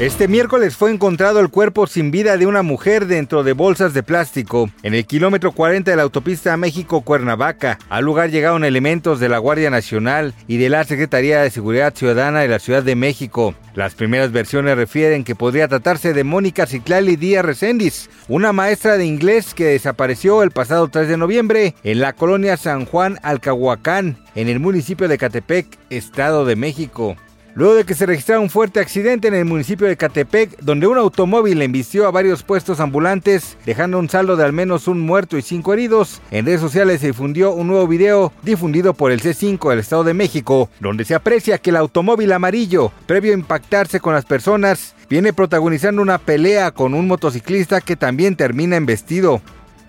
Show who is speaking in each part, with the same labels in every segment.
Speaker 1: Este miércoles fue encontrado el cuerpo sin vida de una mujer dentro de bolsas de plástico en el kilómetro 40 de la autopista México-Cuernavaca. Al lugar llegaron elementos de la Guardia Nacional y de la Secretaría de Seguridad Ciudadana de la Ciudad de México. Las primeras versiones refieren que podría tratarse de Mónica Ciclali Díaz Recendis, una maestra de inglés que desapareció el pasado 3 de noviembre en la colonia San Juan Alcahuacán, en el municipio de Catepec, Estado de México. Luego de que se registrara un fuerte accidente en el municipio de Catepec, donde un automóvil embistió a varios puestos ambulantes, dejando un saldo de al menos un muerto y cinco heridos, en redes sociales se difundió un nuevo video difundido por el C5 del Estado de México, donde se aprecia que el automóvil amarillo, previo a impactarse con las personas, viene protagonizando una pelea con un motociclista que también termina embestido.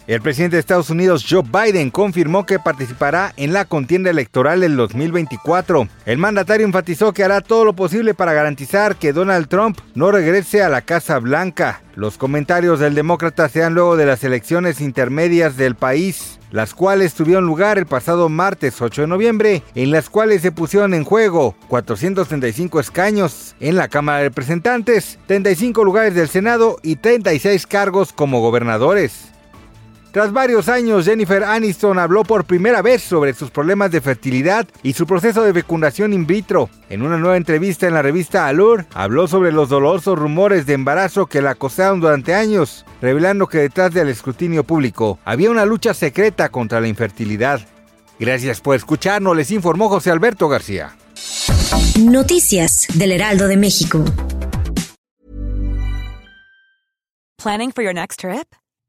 Speaker 1: El presidente de Estados Unidos, Joe Biden, confirmó que participará en la contienda electoral del 2024. El mandatario enfatizó que hará todo lo posible para garantizar que Donald Trump no regrese a la Casa Blanca. Los comentarios del demócrata se dan luego de las elecciones intermedias del país, las cuales tuvieron lugar el pasado martes 8 de noviembre, en las cuales se pusieron en juego 435 escaños en la Cámara de Representantes, 35 lugares del Senado y 36 cargos como gobernadores. Tras varios años, Jennifer Aniston habló por primera vez sobre sus problemas de fertilidad y su proceso de fecundación in vitro. En una nueva entrevista en la revista Allure, habló sobre los dolorosos rumores de embarazo que la acosaron durante años, revelando que detrás del escrutinio público había una lucha secreta contra la infertilidad. Gracias por escucharnos, les informó José Alberto García.
Speaker 2: Noticias del Heraldo de México.
Speaker 3: Planning for your next trip?